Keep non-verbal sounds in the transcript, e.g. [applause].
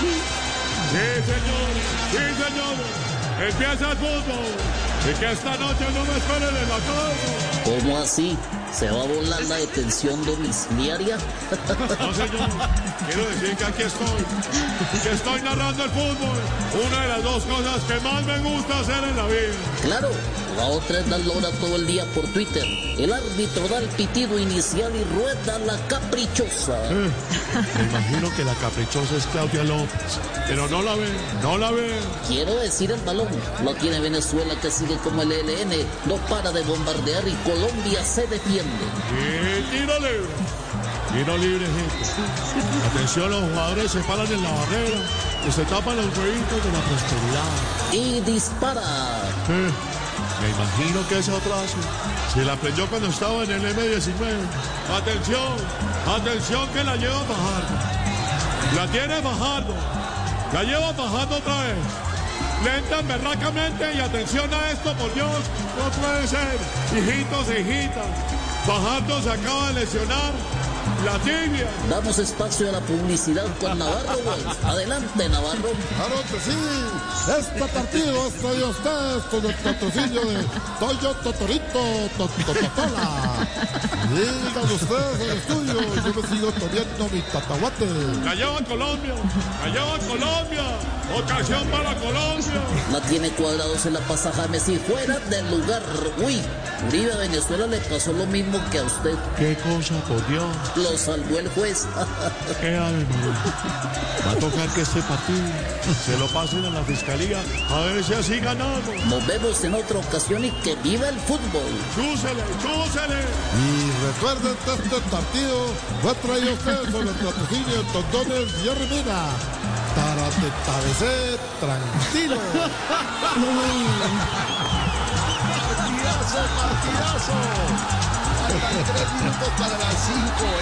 Sí, señor, sí, señor. Empieza el fútbol. Y que esta noche no me esperen en la casa. ¿Cómo así? ¿Se va a volar la detención domiciliaria? No, señor. Quiero decir que aquí estoy. Que estoy narrando el fútbol. Una de las dos cosas que más me gusta hacer en la vida. Claro, la otra es dar lora todo el día por Twitter. El árbitro da el pitido inicial y rueda la caprichosa. [laughs] Me imagino que la caprichosa es Claudia López. Pero no la ve, no la ve. Quiero decir el balón. Lo tiene Venezuela que sigue como el ELN. No para de bombardear y Colombia se defiende. Y tiro libre. Tiro libre, gente. Atención, los jugadores se paran en la barrera y se tapan los huevitos de la prosperidad. Y dispara. Me imagino que esa frase se la aprendió cuando estaba en el M19. Atención, atención que la lleva bajando. La tiene bajando. La lleva bajando otra vez. Lenta, berracamente y atención a esto, por Dios, no puede ser. Hijitos hijitas, bajando se acaba de lesionar la tibia. Damos espacio a la publicidad con Navarro Wolf. Adelante, Navarro. Claro que sí. Este partido es a ustedes con el patrocinio de Toyo Totorito Totototola. Digan ustedes el estudio, yo me sigo tomando mi tatahuate. La lleva Colombia, la lleva Colombia. Ocasión para Colombia. La tiene cuadrados en la pasaja Messi fuera del lugar. Uy, Uribe a Venezuela le pasó lo mismo que a usted. ¿Qué cosa, por Dios? Lo salvó el juez. ¿Qué María? Va a tocar que este partido se lo pasen a la fiscalía a ver si así ganamos. Nos vemos en otra ocasión y que viva el fútbol. ¡Chúsele, chúsele! Y recuerden que este partido fue traído a ustedes con el patrocinio de Tondones y Hermina. Para parecer tranquilo. [laughs] Partidazo, partidazo. Faltan tres minutos para las cinco.